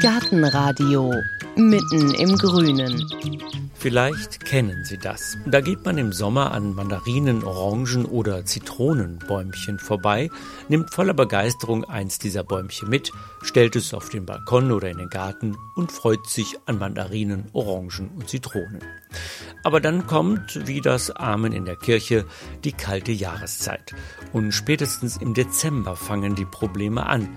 Gartenradio mitten im Grünen. Vielleicht kennen Sie das. Da geht man im Sommer an Mandarinen, Orangen oder Zitronenbäumchen vorbei, nimmt voller Begeisterung eins dieser Bäumchen mit, stellt es auf den Balkon oder in den Garten und freut sich an Mandarinen, Orangen und Zitronen. Aber dann kommt, wie das Amen in der Kirche, die kalte Jahreszeit. Und spätestens im Dezember fangen die Probleme an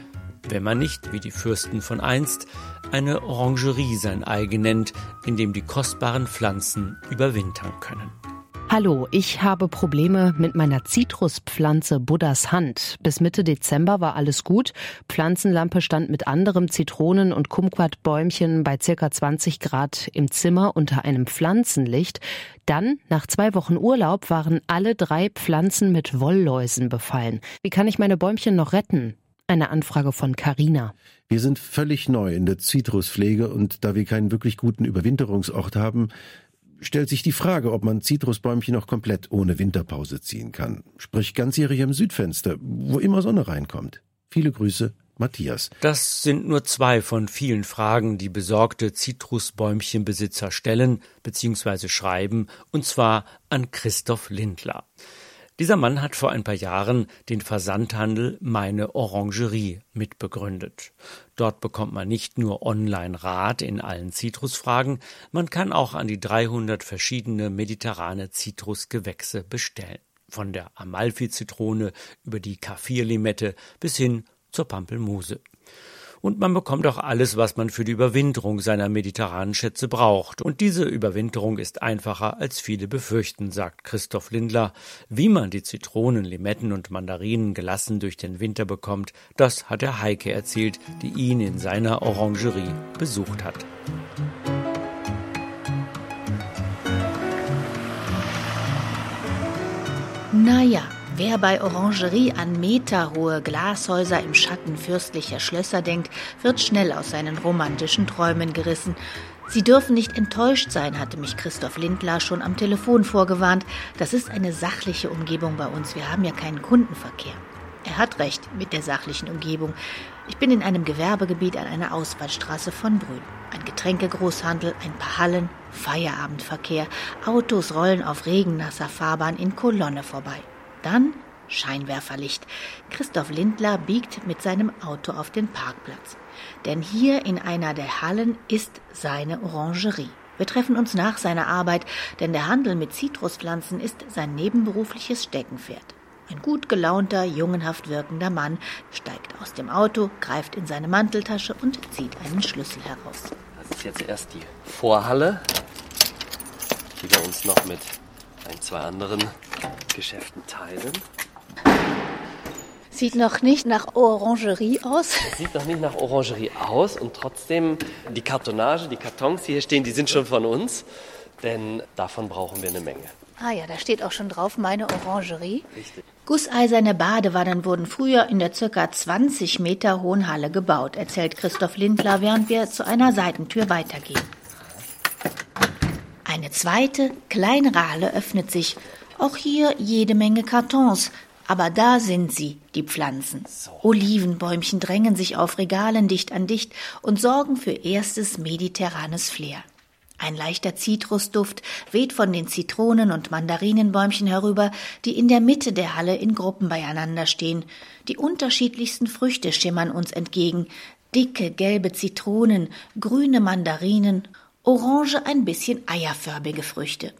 wenn man nicht, wie die Fürsten von einst, eine Orangerie sein eigen nennt, in dem die kostbaren Pflanzen überwintern können. Hallo, ich habe Probleme mit meiner Zitruspflanze Buddhas Hand. Bis Mitte Dezember war alles gut. Pflanzenlampe stand mit anderem Zitronen- und Kumquatbäumchen bei circa 20 Grad im Zimmer unter einem Pflanzenlicht. Dann, nach zwei Wochen Urlaub, waren alle drei Pflanzen mit Wollläusen befallen. Wie kann ich meine Bäumchen noch retten? Eine Anfrage von Carina. Wir sind völlig neu in der Zitruspflege und da wir keinen wirklich guten Überwinterungsort haben, stellt sich die Frage, ob man Zitrusbäumchen noch komplett ohne Winterpause ziehen kann. Sprich ganzjährig am Südfenster, wo immer Sonne reinkommt. Viele Grüße, Matthias. Das sind nur zwei von vielen Fragen, die besorgte Zitrusbäumchenbesitzer stellen bzw. schreiben, und zwar an Christoph Lindler. Dieser Mann hat vor ein paar Jahren den Versandhandel Meine Orangerie mitbegründet. Dort bekommt man nicht nur Online-Rat in allen Zitrusfragen, man kann auch an die 300 verschiedene mediterrane Zitrusgewächse bestellen. Von der Amalfi-Zitrone über die Kaffirlimette bis hin zur Pampelmuse und man bekommt auch alles, was man für die Überwinterung seiner mediterranen Schätze braucht. Und diese Überwinterung ist einfacher, als viele befürchten, sagt Christoph Lindler. Wie man die Zitronen, Limetten und Mandarinen gelassen durch den Winter bekommt, das hat der Heike erzählt, die ihn in seiner Orangerie besucht hat. Naja, Wer bei Orangerie an meterhohe Glashäuser im Schatten fürstlicher Schlösser denkt, wird schnell aus seinen romantischen Träumen gerissen. Sie dürfen nicht enttäuscht sein, hatte mich Christoph Lindler schon am Telefon vorgewarnt. Das ist eine sachliche Umgebung bei uns. Wir haben ja keinen Kundenverkehr. Er hat recht mit der sachlichen Umgebung. Ich bin in einem Gewerbegebiet an einer Ausfallstraße von Brünn. Ein Getränkegroßhandel, ein paar Hallen, Feierabendverkehr. Autos rollen auf regennasser Fahrbahn in Kolonne vorbei. Dann Scheinwerferlicht. Christoph Lindler biegt mit seinem Auto auf den Parkplatz. Denn hier in einer der Hallen ist seine Orangerie. Wir treffen uns nach seiner Arbeit, denn der Handel mit Zitruspflanzen ist sein nebenberufliches Steckenpferd. Ein gut gelaunter, jungenhaft wirkender Mann steigt aus dem Auto, greift in seine Manteltasche und zieht einen Schlüssel heraus. Das ist jetzt erst die Vorhalle, die wir uns noch mit ein, zwei anderen Geschäften teilen. Sieht noch nicht nach Orangerie aus. Sieht noch nicht nach Orangerie aus und trotzdem die Kartonage, die Kartons, die hier stehen, die sind schon von uns, denn davon brauchen wir eine Menge. Ah ja, da steht auch schon drauf, meine Orangerie. Richtig. Gusseiserne Badewannen wurden früher in der ca. 20 Meter hohen Halle gebaut, erzählt Christoph Lindler, während wir zu einer Seitentür weitergehen. Eine zweite, kleinere Halle öffnet sich auch hier jede Menge Kartons. Aber da sind sie, die Pflanzen. Olivenbäumchen drängen sich auf Regalen dicht an dicht und sorgen für erstes mediterranes Flair. Ein leichter Zitrusduft weht von den Zitronen- und Mandarinenbäumchen herüber, die in der Mitte der Halle in Gruppen beieinander stehen. Die unterschiedlichsten Früchte schimmern uns entgegen. Dicke, gelbe Zitronen, grüne Mandarinen, orange, ein bisschen eierförmige Früchte.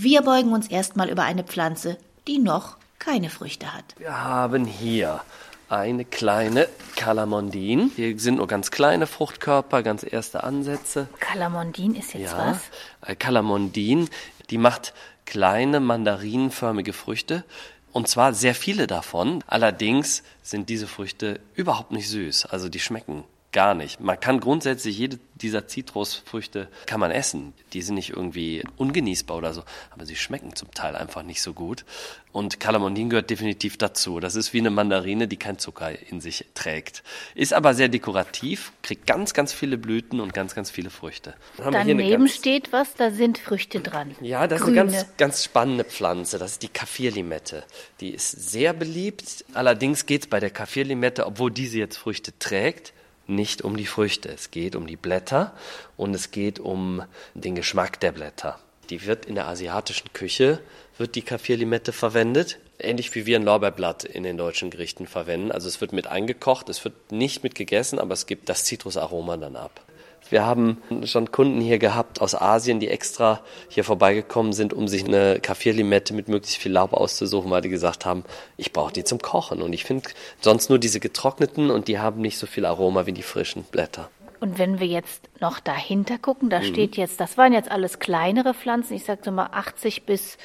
Wir beugen uns erstmal über eine Pflanze, die noch keine Früchte hat. Wir haben hier eine kleine Calamondin. Hier sind nur ganz kleine Fruchtkörper, ganz erste Ansätze. Calamondin ist jetzt ja, was? Calamondin, die macht kleine mandarinenförmige Früchte. Und zwar sehr viele davon. Allerdings sind diese Früchte überhaupt nicht süß. Also die schmecken gar nicht. Man kann grundsätzlich jede dieser Zitrusfrüchte kann man essen. Die sind nicht irgendwie ungenießbar oder so, aber sie schmecken zum Teil einfach nicht so gut. Und Calamondin gehört definitiv dazu. Das ist wie eine Mandarine, die kein Zucker in sich trägt. Ist aber sehr dekorativ, kriegt ganz, ganz viele Blüten und ganz, ganz viele Früchte. Daneben ganz, steht was, da sind Früchte dran. Ja, das Grüne. ist eine ganz, ganz spannende Pflanze. Das ist die Kaffirlimette. Die ist sehr beliebt. Allerdings geht es bei der Kaffirlimette, obwohl diese jetzt Früchte trägt, nicht um die Früchte. Es geht um die Blätter und es geht um den Geschmack der Blätter. Die wird in der asiatischen Küche, wird die Kaffirlimette verwendet, ähnlich wie wir ein Lorbeerblatt in den deutschen Gerichten verwenden. Also es wird mit eingekocht, es wird nicht mit gegessen, aber es gibt das Zitrusaroma dann ab. Wir haben schon Kunden hier gehabt aus Asien, die extra hier vorbeigekommen sind, um sich eine Kaffirlimette mit möglichst viel Laub auszusuchen, weil die gesagt haben, ich brauche die zum Kochen. Und ich finde sonst nur diese getrockneten und die haben nicht so viel Aroma wie die frischen Blätter. Und wenn wir jetzt noch dahinter gucken, da mhm. steht jetzt, das waren jetzt alles kleinere Pflanzen, ich sage so mal 80 bis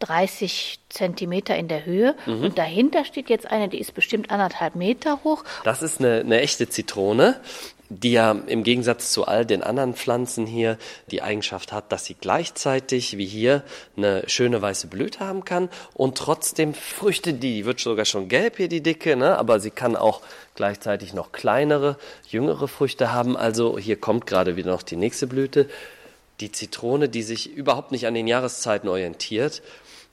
30 Zentimeter in der Höhe. Mhm. Und dahinter steht jetzt eine, die ist bestimmt anderthalb Meter hoch. Das ist eine, eine echte Zitrone die ja im Gegensatz zu all den anderen Pflanzen hier die Eigenschaft hat, dass sie gleichzeitig wie hier eine schöne weiße Blüte haben kann und trotzdem Früchte, die wird sogar schon gelb hier die dicke, ne? aber sie kann auch gleichzeitig noch kleinere, jüngere Früchte haben. Also hier kommt gerade wieder noch die nächste Blüte. Die Zitrone, die sich überhaupt nicht an den Jahreszeiten orientiert.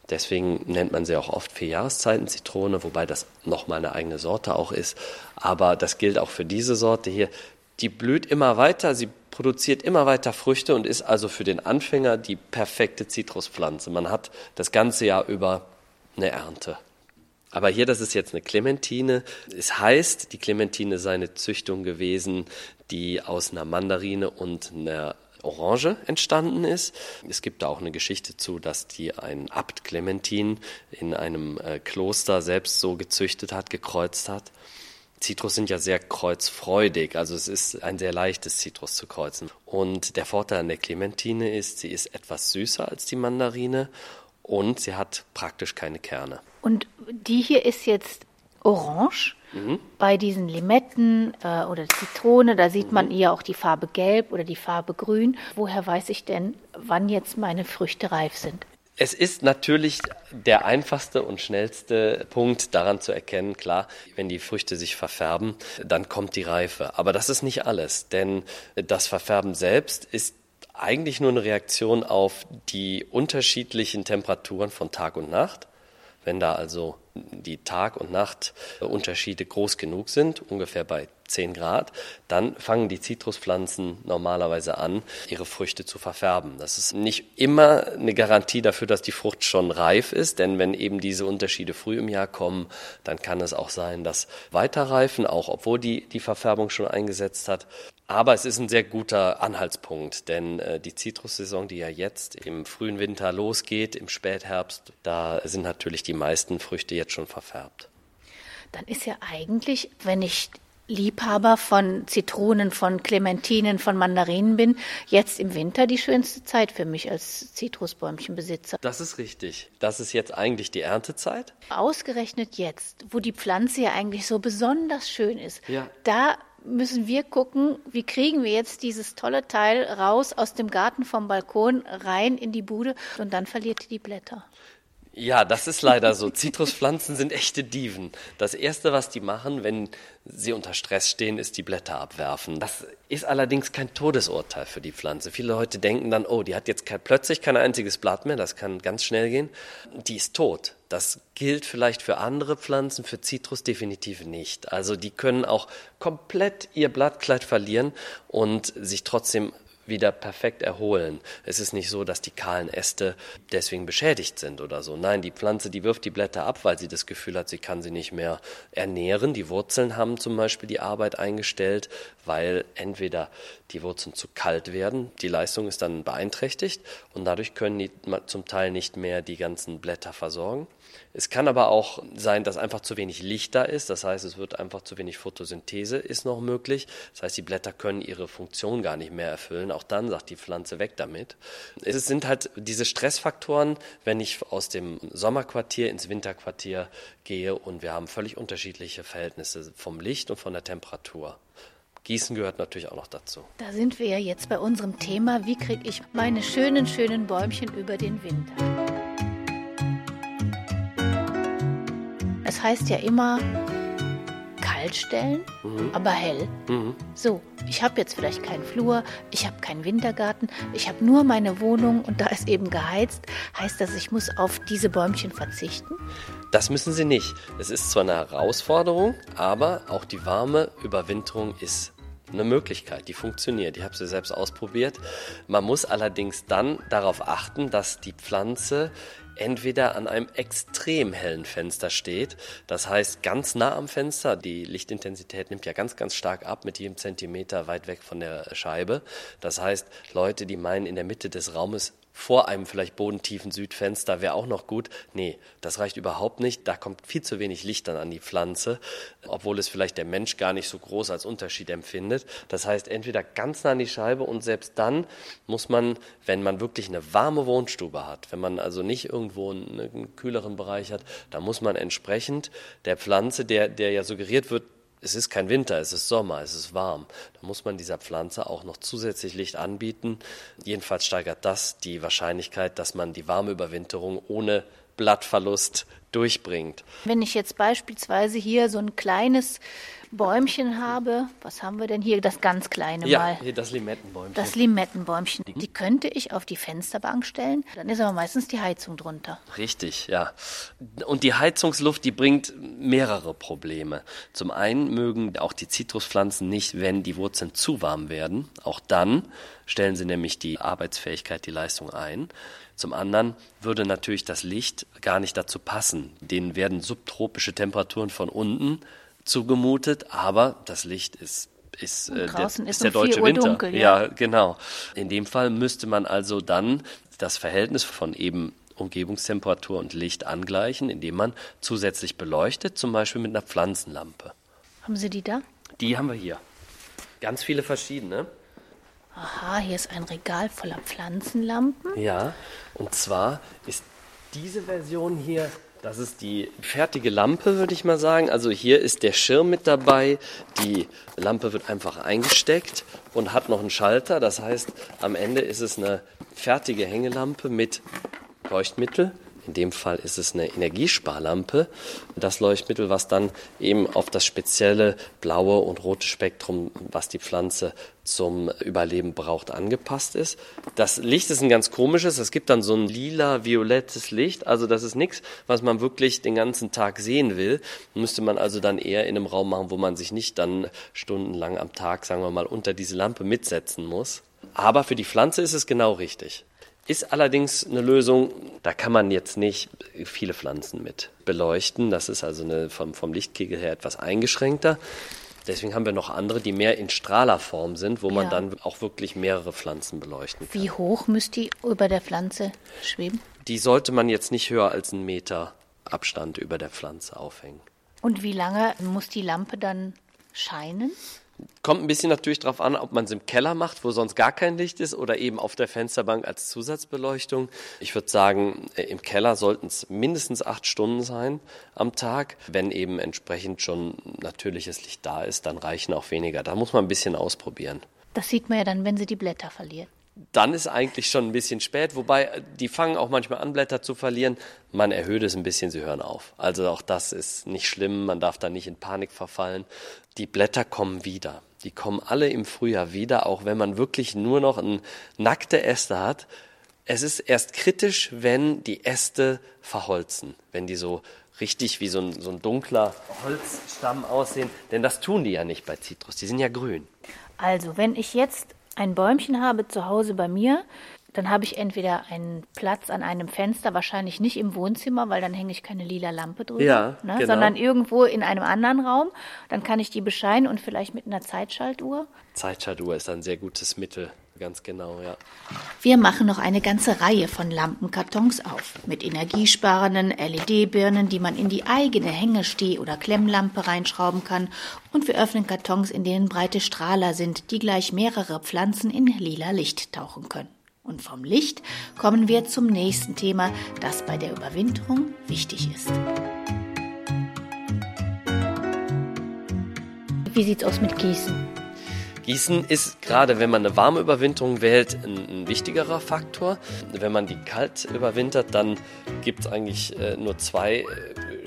Deswegen nennt man sie auch oft vier Jahreszeiten Zitrone, wobei das nochmal eine eigene Sorte auch ist. Aber das gilt auch für diese Sorte hier die blüht immer weiter, sie produziert immer weiter Früchte und ist also für den Anfänger die perfekte Zitruspflanze. Man hat das ganze Jahr über eine Ernte. Aber hier, das ist jetzt eine Clementine. Es heißt, die Clementine sei eine Züchtung gewesen, die aus einer Mandarine und einer Orange entstanden ist. Es gibt da auch eine Geschichte zu, dass die ein Abt Clementin in einem äh, Kloster selbst so gezüchtet hat, gekreuzt hat. Zitrus sind ja sehr kreuzfreudig, also es ist ein sehr leichtes Zitrus zu kreuzen. Und der Vorteil an der Clementine ist, sie ist etwas süßer als die Mandarine und sie hat praktisch keine Kerne. Und die hier ist jetzt orange. Mhm. Bei diesen Limetten äh, oder Zitrone, da sieht man mhm. eher auch die Farbe gelb oder die Farbe grün. Woher weiß ich denn, wann jetzt meine Früchte reif sind? Es ist natürlich der einfachste und schnellste Punkt daran zu erkennen, klar, wenn die Früchte sich verfärben, dann kommt die Reife. Aber das ist nicht alles, denn das Verfärben selbst ist eigentlich nur eine Reaktion auf die unterschiedlichen Temperaturen von Tag und Nacht. Wenn da also die Tag- und Nachtunterschiede groß genug sind, ungefähr bei 10 Grad, dann fangen die Zitruspflanzen normalerweise an, ihre Früchte zu verfärben. Das ist nicht immer eine Garantie dafür, dass die Frucht schon reif ist, denn wenn eben diese Unterschiede früh im Jahr kommen, dann kann es auch sein, dass weiterreifen, auch obwohl die, die Verfärbung schon eingesetzt hat. Aber es ist ein sehr guter Anhaltspunkt, denn äh, die Zitrussaison, die ja jetzt im frühen Winter losgeht, im Spätherbst, da sind natürlich die meisten Früchte jetzt schon verfärbt. Dann ist ja eigentlich, wenn ich Liebhaber von Zitronen, von Clementinen, von Mandarinen bin, jetzt im Winter die schönste Zeit für mich als Zitrusbäumchenbesitzer. Das ist richtig. Das ist jetzt eigentlich die Erntezeit. Ausgerechnet jetzt, wo die Pflanze ja eigentlich so besonders schön ist, ja. da müssen wir gucken, wie kriegen wir jetzt dieses tolle Teil raus aus dem Garten vom Balkon rein in die Bude und dann verliert die die Blätter. Ja, das ist leider so. Zitruspflanzen sind echte Diven. Das Erste, was die machen, wenn sie unter Stress stehen, ist die Blätter abwerfen. Das ist allerdings kein Todesurteil für die Pflanze. Viele Leute denken dann, oh, die hat jetzt kein, plötzlich kein einziges Blatt mehr, das kann ganz schnell gehen. Die ist tot. Das gilt vielleicht für andere Pflanzen, für Zitrus definitiv nicht. Also die können auch komplett ihr Blattkleid verlieren und sich trotzdem wieder perfekt erholen. Es ist nicht so, dass die kahlen Äste deswegen beschädigt sind oder so. Nein, die Pflanze, die wirft die Blätter ab, weil sie das Gefühl hat, sie kann sie nicht mehr ernähren. Die Wurzeln haben zum Beispiel die Arbeit eingestellt, weil entweder die Wurzeln zu kalt werden, die Leistung ist dann beeinträchtigt und dadurch können die zum Teil nicht mehr die ganzen Blätter versorgen. Es kann aber auch sein, dass einfach zu wenig Licht da ist. Das heißt, es wird einfach zu wenig Photosynthese ist noch möglich. Das heißt, die Blätter können ihre Funktion gar nicht mehr erfüllen. Auch dann sagt die Pflanze weg damit. Es sind halt diese Stressfaktoren, wenn ich aus dem Sommerquartier ins Winterquartier gehe und wir haben völlig unterschiedliche Verhältnisse vom Licht und von der Temperatur Gießen gehört natürlich auch noch dazu. Da sind wir ja jetzt bei unserem Thema, wie kriege ich meine schönen, schönen Bäumchen über den Winter. Es heißt ja immer, kalt stellen, mhm. aber hell. Mhm. So, ich habe jetzt vielleicht keinen Flur, ich habe keinen Wintergarten, ich habe nur meine Wohnung und da ist eben geheizt. Heißt das, ich muss auf diese Bäumchen verzichten? Das müssen Sie nicht. Es ist zwar eine Herausforderung, aber auch die warme Überwinterung ist eine Möglichkeit, die funktioniert. Ich habe sie selbst ausprobiert. Man muss allerdings dann darauf achten, dass die Pflanze entweder an einem extrem hellen Fenster steht, das heißt ganz nah am Fenster, die Lichtintensität nimmt ja ganz, ganz stark ab mit jedem Zentimeter weit weg von der Scheibe. Das heißt, Leute, die meinen, in der Mitte des Raumes vor einem vielleicht bodentiefen Südfenster wäre auch noch gut. Nee, das reicht überhaupt nicht. Da kommt viel zu wenig Licht dann an die Pflanze, obwohl es vielleicht der Mensch gar nicht so groß als Unterschied empfindet. Das heißt, entweder ganz nah an die Scheibe und selbst dann muss man, wenn man wirklich eine warme Wohnstube hat, wenn man also nicht irgendwo einen, kühleren Bereich hat, da muss man entsprechend der Pflanze, der, der ja suggeriert wird, es ist kein Winter, es ist Sommer, es ist warm. Da muss man dieser Pflanze auch noch zusätzlich Licht anbieten. Jedenfalls steigert das die Wahrscheinlichkeit, dass man die warme Überwinterung ohne Blattverlust durchbringt. Wenn ich jetzt beispielsweise hier so ein kleines Bäumchen habe. Was haben wir denn hier? Das ganz kleine ja, mal. Hier das Limettenbäumchen. Das Limettenbäumchen. Die könnte ich auf die Fensterbank stellen. Dann ist aber meistens die Heizung drunter. Richtig, ja. Und die Heizungsluft, die bringt mehrere Probleme. Zum einen mögen auch die Zitruspflanzen nicht, wenn die Wurzeln zu warm werden. Auch dann stellen sie nämlich die Arbeitsfähigkeit, die Leistung ein. Zum anderen würde natürlich das Licht gar nicht dazu passen. Denen werden subtropische Temperaturen von unten zugemutet, aber das Licht ist ist, äh, der, ist, ist der deutsche Winter. Dunkel, ja. ja, genau. In dem Fall müsste man also dann das Verhältnis von eben Umgebungstemperatur und Licht angleichen, indem man zusätzlich beleuchtet, zum Beispiel mit einer Pflanzenlampe. Haben Sie die da? Die haben wir hier. Ganz viele verschiedene. Aha, hier ist ein Regal voller Pflanzenlampen. Ja, und zwar ist diese Version hier das ist die fertige Lampe, würde ich mal sagen. Also hier ist der Schirm mit dabei. Die Lampe wird einfach eingesteckt und hat noch einen Schalter. Das heißt, am Ende ist es eine fertige Hängelampe mit Leuchtmittel. In dem Fall ist es eine Energiesparlampe. Das Leuchtmittel, was dann eben auf das spezielle blaue und rote Spektrum, was die Pflanze zum Überleben braucht, angepasst ist. Das Licht ist ein ganz komisches. Es gibt dann so ein lila-violettes Licht. Also das ist nichts, was man wirklich den ganzen Tag sehen will. Müsste man also dann eher in einem Raum machen, wo man sich nicht dann stundenlang am Tag, sagen wir mal, unter diese Lampe mitsetzen muss. Aber für die Pflanze ist es genau richtig. Ist allerdings eine Lösung, da kann man jetzt nicht viele Pflanzen mit beleuchten. Das ist also eine, vom, vom Lichtkegel her etwas eingeschränkter. Deswegen haben wir noch andere, die mehr in Strahlerform sind, wo man ja. dann auch wirklich mehrere Pflanzen beleuchten kann. Wie hoch müsste die über der Pflanze schweben? Die sollte man jetzt nicht höher als einen Meter Abstand über der Pflanze aufhängen. Und wie lange muss die Lampe dann scheinen? Kommt ein bisschen natürlich darauf an, ob man es im Keller macht, wo sonst gar kein Licht ist, oder eben auf der Fensterbank als Zusatzbeleuchtung. Ich würde sagen, äh, im Keller sollten es mindestens acht Stunden sein am Tag. Wenn eben entsprechend schon natürliches Licht da ist, dann reichen auch weniger. Da muss man ein bisschen ausprobieren. Das sieht man ja dann, wenn sie die Blätter verlieren dann ist eigentlich schon ein bisschen spät, wobei äh, die fangen auch manchmal an, Blätter zu verlieren. Man erhöht es ein bisschen, sie hören auf. Also auch das ist nicht schlimm, man darf da nicht in Panik verfallen die Blätter kommen wieder. Die kommen alle im Frühjahr wieder, auch wenn man wirklich nur noch ein nackte Äste hat. Es ist erst kritisch, wenn die Äste verholzen, wenn die so richtig wie so ein, so ein dunkler Holzstamm aussehen. Denn das tun die ja nicht bei Zitrus, die sind ja grün. Also, wenn ich jetzt ein Bäumchen habe zu Hause bei mir, dann habe ich entweder einen Platz an einem Fenster, wahrscheinlich nicht im Wohnzimmer, weil dann hänge ich keine lila Lampe drüber, ja, ne, genau. sondern irgendwo in einem anderen Raum. Dann kann ich die bescheinen und vielleicht mit einer Zeitschaltuhr. Zeitschaltuhr ist ein sehr gutes Mittel. Ganz genau, ja. Wir machen noch eine ganze Reihe von Lampenkartons auf. Mit energiesparenden LED-Birnen, die man in die eigene Hängesteh- oder Klemmlampe reinschrauben kann. Und wir öffnen Kartons, in denen breite Strahler sind, die gleich mehrere Pflanzen in lila Licht tauchen können. Und vom Licht kommen wir zum nächsten Thema, das bei der Überwinterung wichtig ist. Wie sieht's aus mit Gießen? Gießen ist gerade, wenn man eine warme Überwinterung wählt, ein, ein wichtigerer Faktor. Wenn man die kalt überwintert, dann gibt es eigentlich äh, nur zwei äh,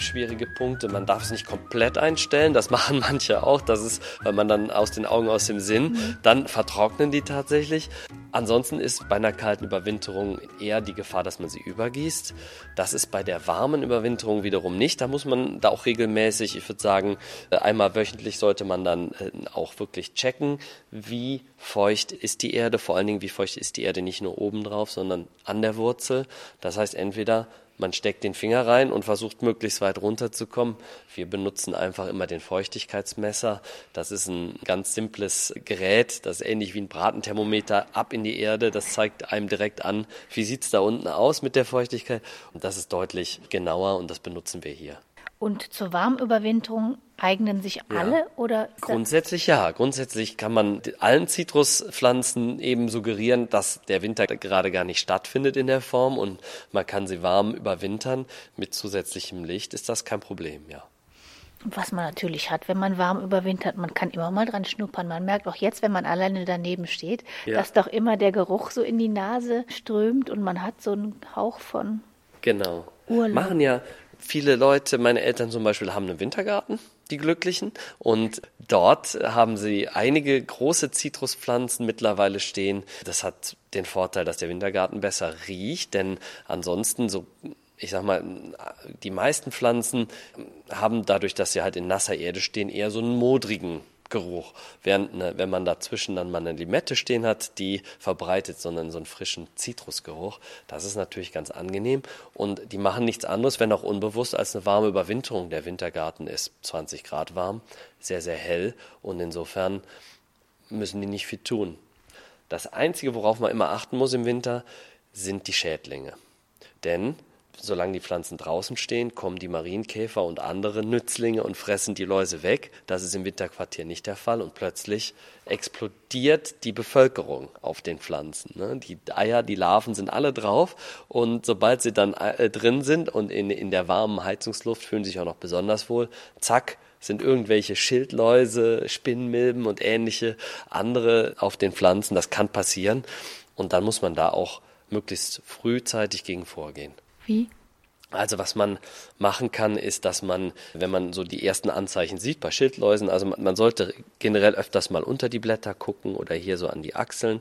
schwierige Punkte. Man darf es nicht komplett einstellen, das machen manche auch. Das ist, weil man dann aus den Augen, aus dem Sinn, mhm. dann vertrocknen die tatsächlich. Ansonsten ist bei einer kalten Überwinterung eher die Gefahr, dass man sie übergießt. Das ist bei der warmen Überwinterung wiederum nicht. Da muss man da auch regelmäßig, ich würde sagen, äh, einmal wöchentlich sollte man dann äh, auch wirklich checken, wie feucht ist die Erde, vor allen Dingen wie feucht ist die Erde nicht nur oben drauf, sondern an der Wurzel. Das heißt, entweder man steckt den Finger rein und versucht möglichst weit runterzukommen. Wir benutzen einfach immer den Feuchtigkeitsmesser. Das ist ein ganz simples Gerät, das ist ähnlich wie ein Bratenthermometer ab in die Erde. Das zeigt einem direkt an, wie sieht es da unten aus mit der Feuchtigkeit. Und das ist deutlich genauer und das benutzen wir hier. Und zur Warmüberwinterung eignen sich alle ja. oder? Grundsätzlich ja. Grundsätzlich kann man allen Zitruspflanzen eben suggerieren, dass der Winter gerade gar nicht stattfindet in der Form und man kann sie warm überwintern. Mit zusätzlichem Licht ist das kein Problem, ja. Was man natürlich hat, wenn man warm überwintert, man kann immer mal dran schnuppern. Man merkt auch jetzt, wenn man alleine daneben steht, ja. dass doch immer der Geruch so in die Nase strömt und man hat so einen Hauch von Genau. Urlaub. Machen ja viele Leute, meine Eltern zum Beispiel, haben einen Wintergarten, die Glücklichen. Und dort haben sie einige große Zitruspflanzen mittlerweile stehen. Das hat den Vorteil, dass der Wintergarten besser riecht, denn ansonsten so ich sag mal, die meisten Pflanzen haben dadurch, dass sie halt in nasser Erde stehen, eher so einen modrigen Geruch. Während, ne, wenn man dazwischen dann mal eine Limette stehen hat, die verbreitet, sondern so einen frischen Zitrusgeruch, das ist natürlich ganz angenehm. Und die machen nichts anderes, wenn auch unbewusst, als eine warme Überwinterung. Der Wintergarten ist 20 Grad warm, sehr, sehr hell und insofern müssen die nicht viel tun. Das Einzige, worauf man immer achten muss im Winter, sind die Schädlinge. Denn solange die Pflanzen draußen stehen, kommen die Marienkäfer und andere Nützlinge und fressen die Läuse weg. Das ist im Winterquartier nicht der Fall und plötzlich explodiert die Bevölkerung auf den Pflanzen. Ne? Die Eier, die Larven sind alle drauf und sobald sie dann äh, drin sind und in, in der warmen Heizungsluft fühlen sich auch noch besonders wohl, zack, sind irgendwelche Schildläuse, Spinnmilben und ähnliche andere auf den Pflanzen. Das kann passieren und dann muss man da auch möglichst frühzeitig gegen vorgehen. Wie? Also was man machen kann, ist, dass man, wenn man so die ersten Anzeichen sieht bei Schildläusen, also man, man, sollte generell öfters mal unter die Blätter gucken oder hier so an die Achseln,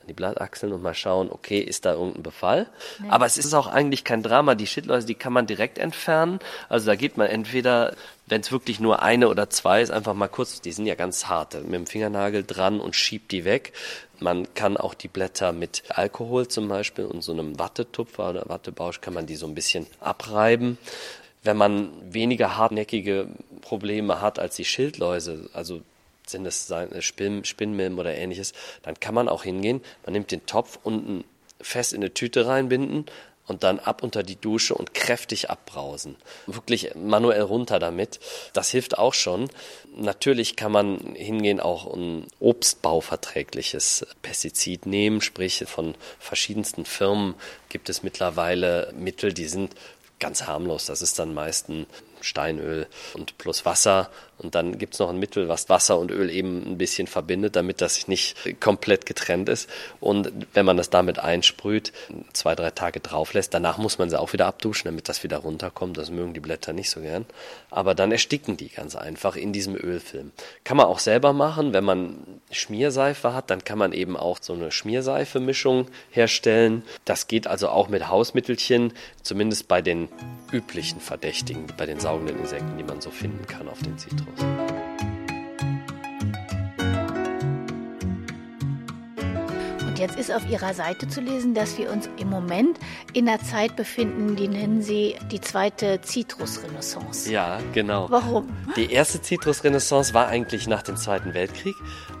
an die Blattachseln und mal schauen, okay, ist da irgendein Befall? Nee. Aber es ist auch eigentlich kein Drama. Die Schildläuse, die kann man direkt entfernen. Also da geht man entweder, wenn es wirklich nur eine oder zwei ist, einfach mal kurz, die sind ja ganz hart, mit dem Fingernagel dran und schiebt die weg. Man kann auch die Blätter mit Alkohol zum Beispiel und so einem Wattetupfer oder Wattebausch kann man die so ein bisschen abreiben. Wenn man weniger hartnäckige Probleme hat als die Schildläuse, also sind es Spinn, Spinnmilben oder ähnliches, dann kann man auch hingehen. Man nimmt den Topf unten fest in eine Tüte reinbinden, und dann ab unter die Dusche und kräftig abbrausen. Wirklich manuell runter damit. Das hilft auch schon. Natürlich kann man hingehen auch ein obstbauverträgliches Pestizid nehmen, sprich von verschiedensten Firmen gibt es mittlerweile Mittel, die sind ganz harmlos. Das ist dann meist ein Steinöl und plus Wasser. Und dann gibt es noch ein Mittel, was Wasser und Öl eben ein bisschen verbindet, damit das nicht komplett getrennt ist. Und wenn man das damit einsprüht, zwei, drei Tage drauf lässt, danach muss man sie auch wieder abduschen, damit das wieder runterkommt. Das mögen die Blätter nicht so gern. Aber dann ersticken die ganz einfach in diesem Ölfilm. Kann man auch selber machen. Wenn man Schmierseife hat, dann kann man eben auch so eine Schmierseife-Mischung herstellen. Das geht also auch mit Hausmittelchen, zumindest bei den üblichen Verdächtigen, bei den saugenden Insekten, die man so finden kann auf den Zitrus. Jetzt ist auf Ihrer Seite zu lesen, dass wir uns im Moment in einer Zeit befinden, die nennen Sie die zweite Zitrusrenaissance. Ja, genau. Warum? Die erste Zitrusrenaissance war eigentlich nach dem Zweiten Weltkrieg,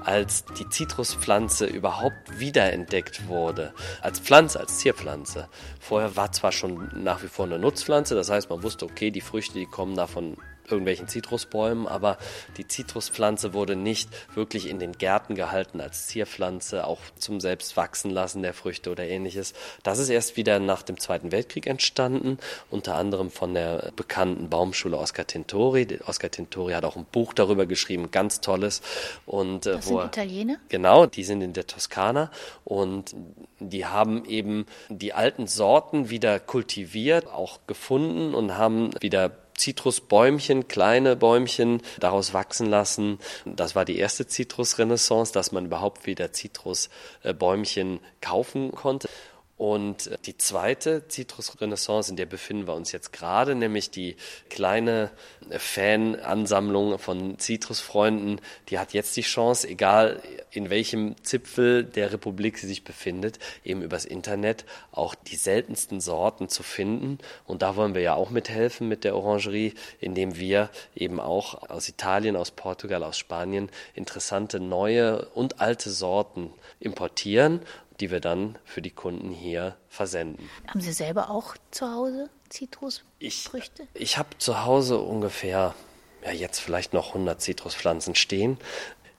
als die Zitruspflanze überhaupt wiederentdeckt wurde. Als Pflanze, als Zierpflanze. Vorher war zwar schon nach wie vor eine Nutzpflanze, das heißt, man wusste, okay, die Früchte, die kommen davon irgendwelchen Zitrusbäumen, aber die Zitruspflanze wurde nicht wirklich in den Gärten gehalten als Zierpflanze, auch zum Selbstwachsen lassen der Früchte oder ähnliches. Das ist erst wieder nach dem Zweiten Weltkrieg entstanden, unter anderem von der bekannten Baumschule Oscar Tintori. Oscar Tintori hat auch ein Buch darüber geschrieben, ganz tolles. Und, äh, das sind Italiener? Genau, die sind in der Toskana und die haben eben die alten Sorten wieder kultiviert, auch gefunden und haben wieder Zitrusbäumchen, kleine Bäumchen daraus wachsen lassen. Das war die erste Zitrusrenaissance, dass man überhaupt wieder Zitrusbäumchen kaufen konnte. Und die zweite Zitrusrenaissance, in der befinden wir uns jetzt gerade, nämlich die kleine Fanansammlung von Zitrusfreunden, die hat jetzt die Chance, egal in welchem Zipfel der Republik sie sich befindet, eben übers Internet auch die seltensten Sorten zu finden. Und da wollen wir ja auch mithelfen mit der Orangerie, indem wir eben auch aus Italien, aus Portugal, aus Spanien interessante neue und alte Sorten importieren die wir dann für die Kunden hier versenden. Haben Sie selber auch zu Hause Zitrusfrüchte? Ich, ich habe zu Hause ungefähr, ja jetzt vielleicht noch 100 Zitruspflanzen stehen.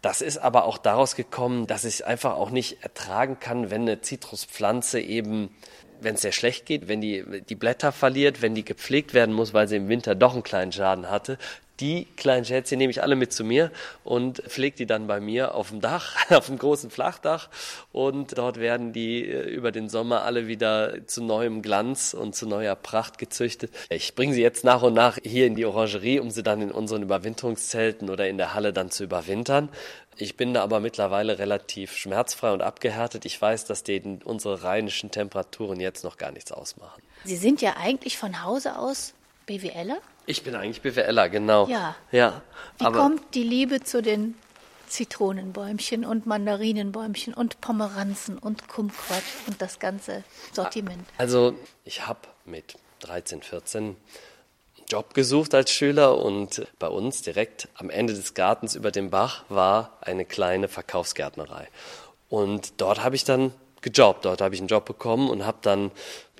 Das ist aber auch daraus gekommen, dass ich einfach auch nicht ertragen kann, wenn eine Zitruspflanze eben wenn es sehr schlecht geht, wenn die die Blätter verliert, wenn die gepflegt werden muss, weil sie im Winter doch einen kleinen Schaden hatte, die kleinen Schätzchen nehme ich alle mit zu mir und pflege die dann bei mir auf dem Dach, auf dem großen Flachdach. Und dort werden die äh, über den Sommer alle wieder zu neuem Glanz und zu neuer Pracht gezüchtet. Ich bringe sie jetzt nach und nach hier in die Orangerie, um sie dann in unseren Überwinterungszelten oder in der Halle dann zu überwintern. Ich bin da aber mittlerweile relativ schmerzfrei und abgehärtet. Ich weiß, dass denen unsere rheinischen Temperaturen jetzt noch gar nichts ausmachen. Sie sind ja eigentlich von Hause aus BWLer? Ich bin eigentlich BWLer, genau. Ja. ja Wie kommt die Liebe zu den Zitronenbäumchen und Mandarinenbäumchen und Pomeranzen und Kumquat und das ganze Sortiment? Also, ich habe mit 13, 14 Job gesucht als Schüler und bei uns direkt am Ende des Gartens über dem Bach war eine kleine Verkaufsgärtnerei. Und dort habe ich dann gejobbt. Dort habe ich einen Job bekommen und habe dann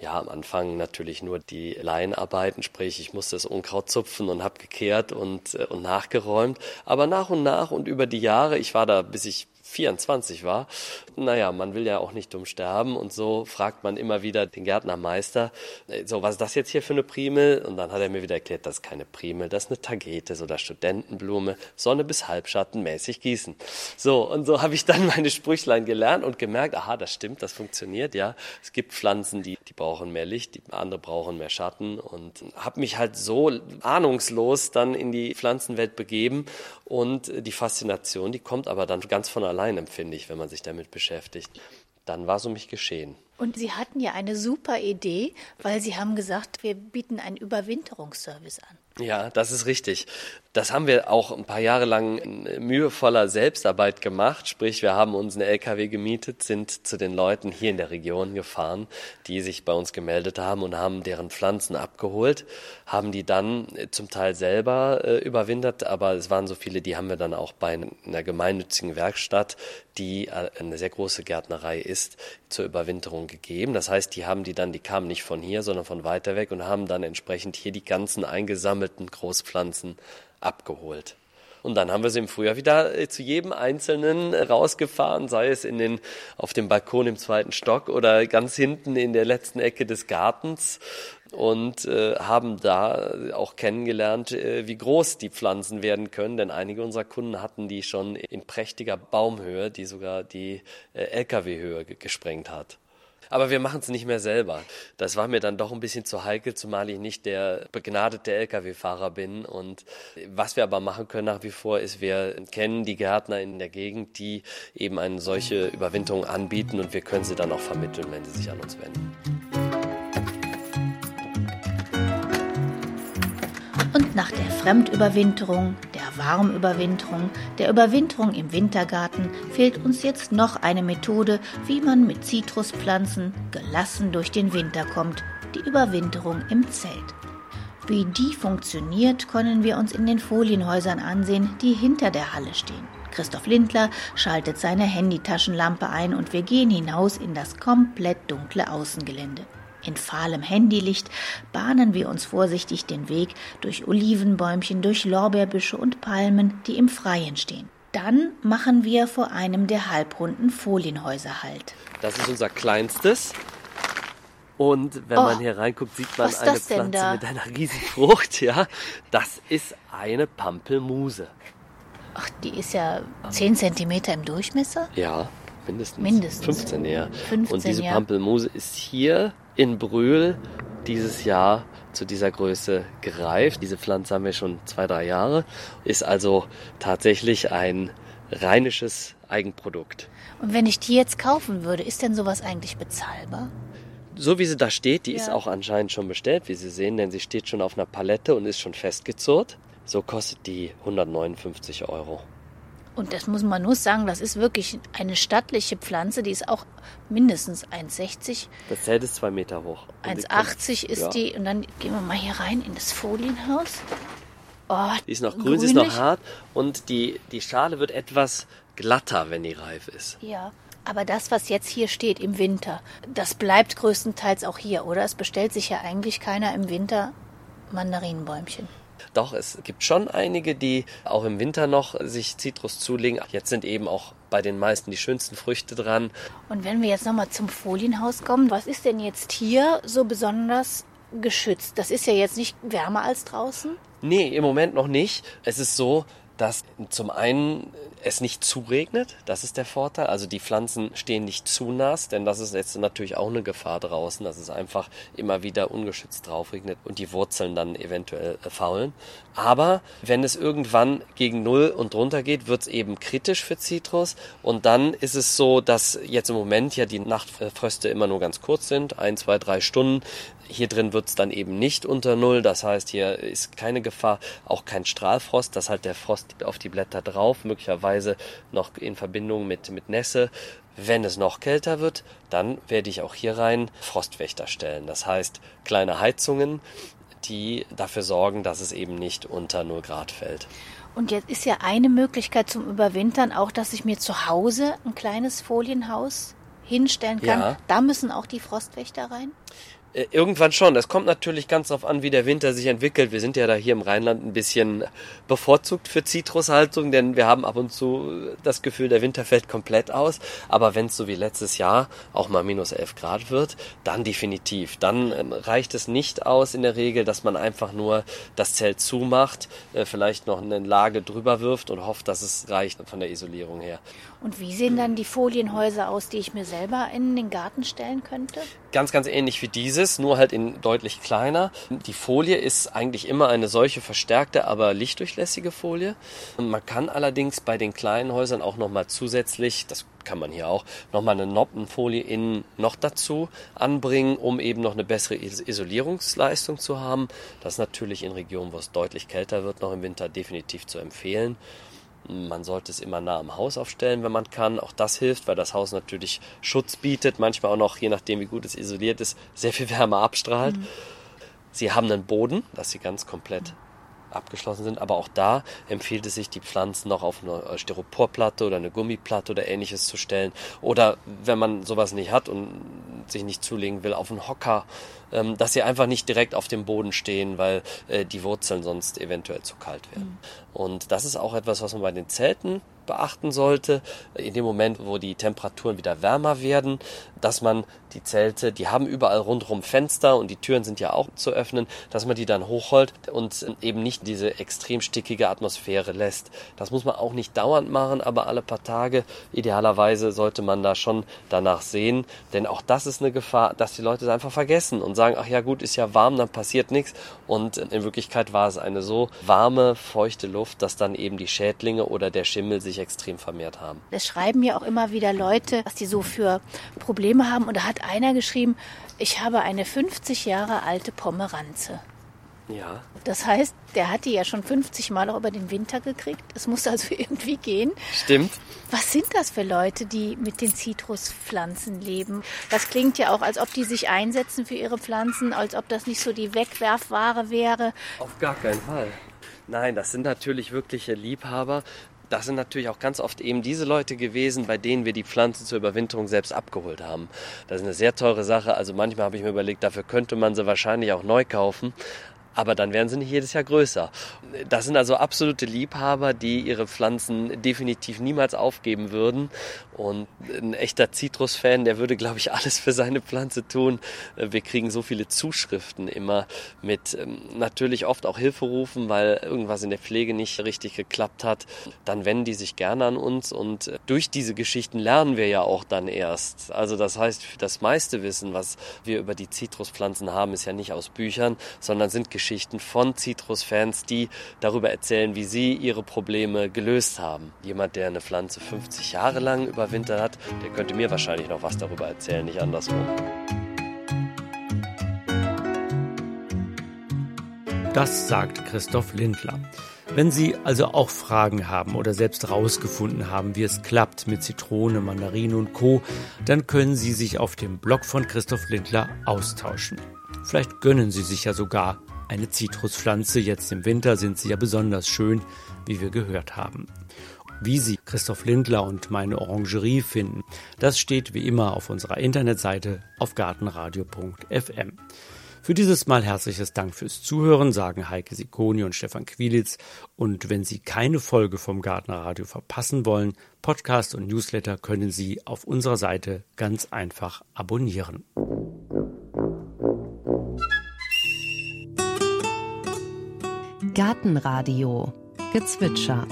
ja, am Anfang natürlich nur die Laienarbeiten, sprich, ich musste das Unkraut zupfen und habe gekehrt und, äh, und nachgeräumt. Aber nach und nach und über die Jahre, ich war da, bis ich 24 war. Naja, man will ja auch nicht dumm sterben und so fragt man immer wieder den Gärtnermeister, äh, so, was ist das jetzt hier für eine Primel? Und dann hat er mir wieder erklärt, das ist keine Primel, das ist eine Tagetes oder Studentenblume, Sonne bis Halbschatten mäßig gießen. So, und so habe ich dann meine Sprüchlein gelernt und gemerkt, aha, das stimmt, das funktioniert, ja. Es gibt Pflanzen, die, die brauchen mehr Licht, die andere brauchen mehr Schatten und habe mich halt so ahnungslos dann in die Pflanzenwelt begeben und die Faszination, die kommt aber dann ganz von allein allein, empfinde ich, wenn man sich damit beschäftigt. Dann war es um mich geschehen. Und Sie hatten ja eine super Idee, weil Sie haben gesagt, wir bieten einen Überwinterungsservice an. Ja, das ist richtig. Das haben wir auch ein paar Jahre lang in mühevoller Selbstarbeit gemacht. Sprich, wir haben uns eine LKW gemietet, sind zu den Leuten hier in der Region gefahren, die sich bei uns gemeldet haben und haben deren Pflanzen abgeholt, haben die dann zum Teil selber äh, überwintert, aber es waren so viele, die haben wir dann auch bei einer gemeinnützigen Werkstatt, die äh, eine sehr große Gärtnerei ist, zur Überwinterung gegeben. Das heißt, die haben die dann, die kamen nicht von hier, sondern von weiter weg und haben dann entsprechend hier die ganzen eingesammelten Großpflanzen abgeholt. Und dann haben wir sie im Frühjahr wieder äh, zu jedem Einzelnen rausgefahren, sei es in den, auf dem Balkon im zweiten Stock oder ganz hinten in der letzten Ecke des Gartens und äh, haben da auch kennengelernt, äh, wie groß die Pflanzen werden können, denn einige unserer Kunden hatten die schon in prächtiger Baumhöhe, die sogar die äh, Lkw-Höhe gesprengt hat. Aber wir machen es nicht mehr selber. Das war mir dann doch ein bisschen zu heikel, zumal ich nicht der begnadete Lkw-Fahrer bin. Und was wir aber machen können nach wie vor ist, wir kennen die Gärtner in der Gegend, die eben eine solche Überwinterung anbieten und wir können sie dann auch vermitteln, wenn sie sich an uns wenden. Nach der Fremdüberwinterung, der Warmüberwinterung, der Überwinterung im Wintergarten fehlt uns jetzt noch eine Methode, wie man mit Zitruspflanzen gelassen durch den Winter kommt, die Überwinterung im Zelt. Wie die funktioniert, können wir uns in den Folienhäusern ansehen, die hinter der Halle stehen. Christoph Lindler schaltet seine Handytaschenlampe ein und wir gehen hinaus in das komplett dunkle Außengelände. In fahlem Handylicht bahnen wir uns vorsichtig den Weg durch Olivenbäumchen, durch Lorbeerbüsche und Palmen, die im Freien stehen. Dann machen wir vor einem der halbrunden Folienhäuser Halt. Das ist unser kleinstes. Und wenn oh, man hier reinguckt, sieht man eine Pflanze mit einer riesigen Frucht. Ja, das ist eine Pampelmuse. Ach, die ist ja 10 cm im Durchmesser? Ja, mindestens. Mindestens. 15 ja. 15, Und diese ja. Pampelmuse ist hier in Brühl dieses Jahr zu dieser Größe gereift. Diese Pflanze haben wir schon zwei, drei Jahre. Ist also tatsächlich ein rheinisches Eigenprodukt. Und wenn ich die jetzt kaufen würde, ist denn sowas eigentlich bezahlbar? So wie sie da steht, die ja. ist auch anscheinend schon bestellt, wie Sie sehen, denn sie steht schon auf einer Palette und ist schon festgezurrt. So kostet die 159 Euro. Und das muss man nur sagen, das ist wirklich eine stattliche Pflanze, die ist auch mindestens 1,60. Das Zelt ist zwei Meter hoch. 1,80 ist ja. die. Und dann gehen wir mal hier rein in das Folienhaus. Oh, die ist noch grün, grünlich. sie ist noch hart und die, die Schale wird etwas glatter, wenn die reif ist. Ja, aber das, was jetzt hier steht im Winter, das bleibt größtenteils auch hier, oder? Es bestellt sich ja eigentlich keiner im Winter Mandarinenbäumchen. Doch, es gibt schon einige, die auch im Winter noch sich Zitrus zulegen. Jetzt sind eben auch bei den meisten die schönsten Früchte dran. Und wenn wir jetzt nochmal zum Folienhaus kommen, was ist denn jetzt hier so besonders geschützt? Das ist ja jetzt nicht wärmer als draußen? Nee, im Moment noch nicht. Es ist so, dass zum einen es nicht zuregnet, das ist der Vorteil. Also die Pflanzen stehen nicht zu nass, denn das ist jetzt natürlich auch eine Gefahr draußen, dass es einfach immer wieder ungeschützt drauf regnet und die Wurzeln dann eventuell äh, faulen. Aber wenn es irgendwann gegen Null und drunter geht, wird es eben kritisch für Zitrus und dann ist es so, dass jetzt im Moment ja die Nachtfröste immer nur ganz kurz sind, ein, zwei, drei Stunden. Hier drin wird es dann eben nicht unter Null, das heißt, hier ist keine Gefahr, auch kein Strahlfrost, dass halt der Frost auf die Blätter drauf, möglicherweise noch in Verbindung mit, mit Nässe. Wenn es noch kälter wird, dann werde ich auch hier rein Frostwächter stellen. Das heißt, kleine Heizungen, die dafür sorgen, dass es eben nicht unter 0 Grad fällt. Und jetzt ist ja eine Möglichkeit zum Überwintern auch, dass ich mir zu Hause ein kleines Folienhaus hinstellen kann. Ja. Da müssen auch die Frostwächter rein? Äh, irgendwann schon. Das kommt natürlich ganz darauf an, wie der Winter sich entwickelt. Wir sind ja da hier im Rheinland ein bisschen bevorzugt für Zitrushaltung, denn wir haben ab und zu das Gefühl, der Winter fällt komplett aus. Aber wenn es so wie letztes Jahr auch mal minus 11 Grad wird, dann definitiv. Dann ähm, reicht es nicht aus in der Regel, dass man einfach nur das Zelt zumacht, äh, vielleicht noch eine Lage drüber wirft und hofft, dass es reicht von der Isolierung her. Und wie sehen dann die Folienhäuser aus, die ich mir selber in den Garten stellen könnte? Ganz, ganz ähnlich wie dieses, nur halt in deutlich kleiner. Die Folie ist eigentlich immer eine solche verstärkte, aber lichtdurchlässige Folie. Man kann allerdings bei den kleinen Häusern auch nochmal zusätzlich, das kann man hier auch, nochmal eine Noppenfolie innen noch dazu anbringen, um eben noch eine bessere Isolierungsleistung zu haben. Das ist natürlich in Regionen, wo es deutlich kälter wird, noch im Winter definitiv zu empfehlen. Man sollte es immer nah am Haus aufstellen, wenn man kann. Auch das hilft, weil das Haus natürlich Schutz bietet, manchmal auch noch, je nachdem wie gut es isoliert ist, sehr viel Wärme abstrahlt. Mhm. Sie haben einen Boden, dass sie ganz komplett abgeschlossen sind. Aber auch da empfiehlt es sich, die Pflanzen noch auf eine Styroporplatte oder eine Gummiplatte oder ähnliches zu stellen. Oder wenn man sowas nicht hat und sich nicht zulegen will, auf einen Hocker, ähm, dass sie einfach nicht direkt auf dem Boden stehen, weil äh, die Wurzeln sonst eventuell zu kalt werden. Mhm. Und das ist auch etwas, was man bei den Zelten beachten sollte, in dem Moment, wo die Temperaturen wieder wärmer werden, dass man die Zelte, die haben überall rundherum Fenster und die Türen sind ja auch zu öffnen, dass man die dann hochholt und eben nicht diese extrem stickige Atmosphäre lässt. Das muss man auch nicht dauernd machen, aber alle paar Tage idealerweise sollte man da schon danach sehen, denn auch das ist eine Gefahr, dass die Leute es einfach vergessen und sagen, ach ja gut, ist ja warm, dann passiert nichts und in Wirklichkeit war es eine so warme, feuchte Luft, dass dann eben die Schädlinge oder der Schimmel sich extrem vermehrt haben. Es schreiben mir auch immer wieder Leute, was die so für Probleme haben und da hat einer geschrieben, ich habe eine 50 Jahre alte Pomeranze. Ja. Das heißt, der hat die ja schon 50 Mal auch über den Winter gekriegt. Es muss also irgendwie gehen. Stimmt. Was sind das für Leute, die mit den Zitruspflanzen leben? Das klingt ja auch, als ob die sich einsetzen für ihre Pflanzen, als ob das nicht so die Wegwerfware wäre. Auf gar keinen Fall. Nein, das sind natürlich wirkliche Liebhaber das sind natürlich auch ganz oft eben diese Leute gewesen, bei denen wir die Pflanzen zur Überwinterung selbst abgeholt haben. Das ist eine sehr teure Sache. Also manchmal habe ich mir überlegt, dafür könnte man sie wahrscheinlich auch neu kaufen aber dann werden sie nicht jedes Jahr größer. Das sind also absolute Liebhaber, die ihre Pflanzen definitiv niemals aufgeben würden. Und ein echter Zitrusfan, der würde, glaube ich, alles für seine Pflanze tun. Wir kriegen so viele Zuschriften immer mit ähm, natürlich oft auch Hilferufen, weil irgendwas in der Pflege nicht richtig geklappt hat. Dann wenden die sich gerne an uns und äh, durch diese Geschichten lernen wir ja auch dann erst. Also das heißt, das meiste Wissen, was wir über die Zitruspflanzen haben, ist ja nicht aus Büchern, sondern sind Geschichten Geschichten von Citrus-Fans, die darüber erzählen, wie sie ihre Probleme gelöst haben. Jemand, der eine Pflanze 50 Jahre lang überwintert hat, der könnte mir wahrscheinlich noch was darüber erzählen, nicht andersrum. Das sagt Christoph Lindler. Wenn Sie also auch Fragen haben oder selbst herausgefunden haben, wie es klappt mit Zitrone, Mandarinen und Co., dann können Sie sich auf dem Blog von Christoph Lindler austauschen. Vielleicht gönnen Sie sich ja sogar eine Zitruspflanze. Jetzt im Winter sind sie ja besonders schön, wie wir gehört haben. Wie Sie Christoph Lindler und meine Orangerie finden, das steht wie immer auf unserer Internetseite auf gartenradio.fm. Für dieses Mal herzliches Dank fürs Zuhören, sagen Heike Sikoni und Stefan Quilitz. Und wenn Sie keine Folge vom Gartenradio verpassen wollen, Podcast und Newsletter können Sie auf unserer Seite ganz einfach abonnieren. Gartenradio Gezwitscher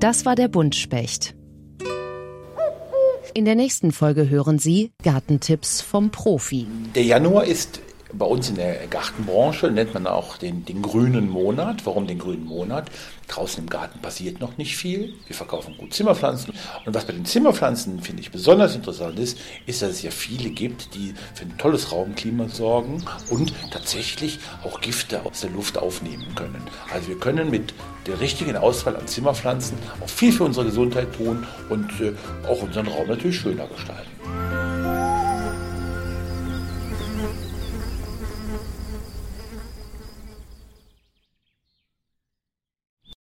Das war der Buntspecht. In der nächsten Folge hören Sie Gartentipps vom Profi. Der Januar ist bei uns in der Gartenbranche nennt man auch den, den grünen Monat. Warum den grünen Monat? Draußen im Garten passiert noch nicht viel. Wir verkaufen gut Zimmerpflanzen. Und was bei den Zimmerpflanzen, finde ich, besonders interessant ist, ist, dass es ja viele gibt, die für ein tolles Raumklima sorgen und tatsächlich auch Gifte aus der Luft aufnehmen können. Also wir können mit der richtigen Auswahl an Zimmerpflanzen auch viel für unsere Gesundheit tun und äh, auch unseren Raum natürlich schöner gestalten.